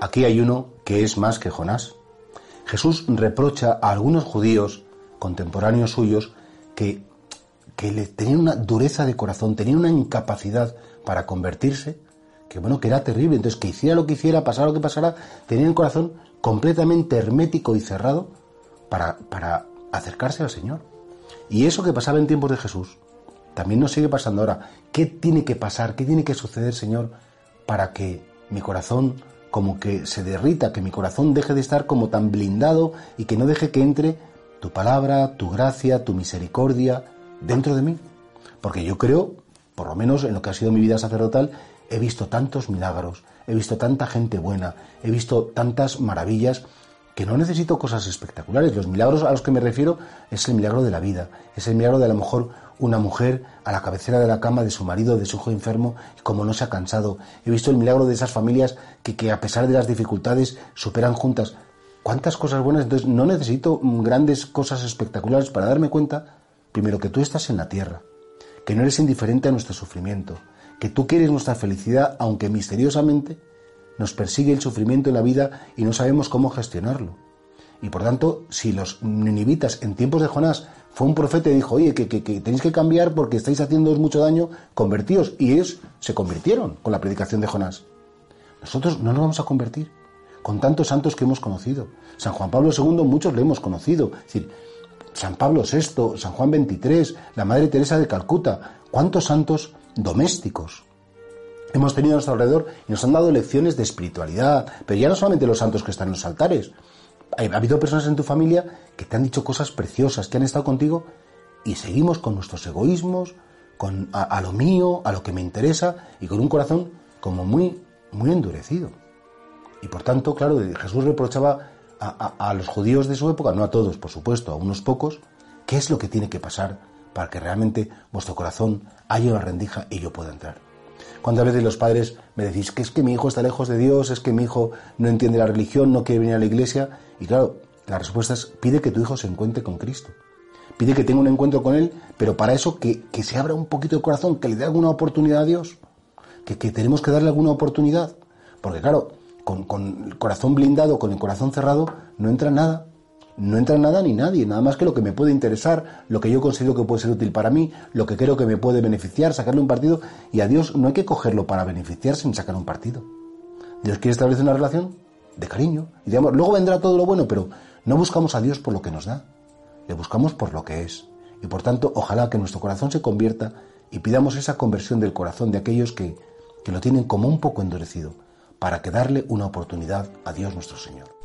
Aquí hay uno que es más que Jonás. Jesús reprocha a algunos judíos contemporáneos suyos que, que le tenían una dureza de corazón, tenían una incapacidad para convertirse, que bueno, que era terrible. Entonces, que hiciera lo que hiciera, pasara lo que pasara, tenían el corazón completamente hermético y cerrado para, para acercarse al Señor. Y eso que pasaba en tiempos de Jesús, también nos sigue pasando ahora. ¿Qué tiene que pasar? ¿Qué tiene que suceder, Señor, para que mi corazón como que se derrita, que mi corazón deje de estar como tan blindado y que no deje que entre tu palabra, tu gracia, tu misericordia dentro de mí. Porque yo creo, por lo menos en lo que ha sido mi vida sacerdotal, he visto tantos milagros, he visto tanta gente buena, he visto tantas maravillas que no necesito cosas espectaculares. Los milagros a los que me refiero es el milagro de la vida, es el milagro de a lo mejor una mujer a la cabecera de la cama de su marido, de su hijo enfermo, y como no se ha cansado. He visto el milagro de esas familias que, que a pesar de las dificultades superan juntas. ¿Cuántas cosas buenas? Entonces no necesito grandes cosas espectaculares para darme cuenta, primero, que tú estás en la tierra, que no eres indiferente a nuestro sufrimiento, que tú quieres nuestra felicidad, aunque misteriosamente nos persigue el sufrimiento en la vida y no sabemos cómo gestionarlo. Y por tanto, si los ninivitas en tiempos de Jonás fue un profeta y dijo, oye, que, tenéis que cambiar porque estáis haciéndoos mucho daño, convertíos. Y ellos se convirtieron con la predicación de Jonás. Nosotros no nos vamos a convertir con tantos santos que hemos conocido. San Juan Pablo II, muchos le hemos conocido. Es decir, San Pablo VI, San Juan XXIII, la Madre Teresa de Calcuta. ¿Cuántos santos domésticos hemos tenido a nuestro alrededor y nos han dado lecciones de espiritualidad? Pero ya no solamente los santos que están en los altares, ha habido personas en tu familia que te han dicho cosas preciosas, que han estado contigo y seguimos con nuestros egoísmos, con a, lo mío, a lo que me interesa y con un corazón como muy, muy endurecido. Y por tanto, claro, Jesús reprochaba a, a los judíos de su época, no a todos, por supuesto, a unos pocos, qué es lo que tiene que pasar para que realmente vuestro corazón haya una rendija y yo pueda entrar. ¿Cuántas veces los padres me decís que es que mi hijo está lejos de Dios, es que mi hijo no entiende la religión, no quiere venir a la iglesia? Y claro, la respuesta es pide que tu hijo se encuentre con Cristo. Pide que tenga un encuentro con Él, pero para eso que, se abra un poquito el corazón, que le dé alguna oportunidad a Dios. Que, tenemos que darle alguna oportunidad. Porque claro, con, con el corazón blindado, con el corazón cerrado, no entra nada no entra nada ni nadie, nada más que lo que me puede interesar, lo que yo considero que puede ser útil para mí, lo que creo que me puede beneficiar, sacarle un partido, y a Dios no hay que cogerlo para beneficiarse ni sacar un partido. Dios quiere establecer una relación de cariño, y digamos, luego vendrá todo lo bueno, pero no buscamos a Dios por lo que nos da, le buscamos por lo que es. Y por tanto, ojalá que nuestro corazón se convierta y pidamos esa conversión del corazón de aquellos que, que lo tienen como un poco endurecido, para que darle una oportunidad a Dios nuestro Señor.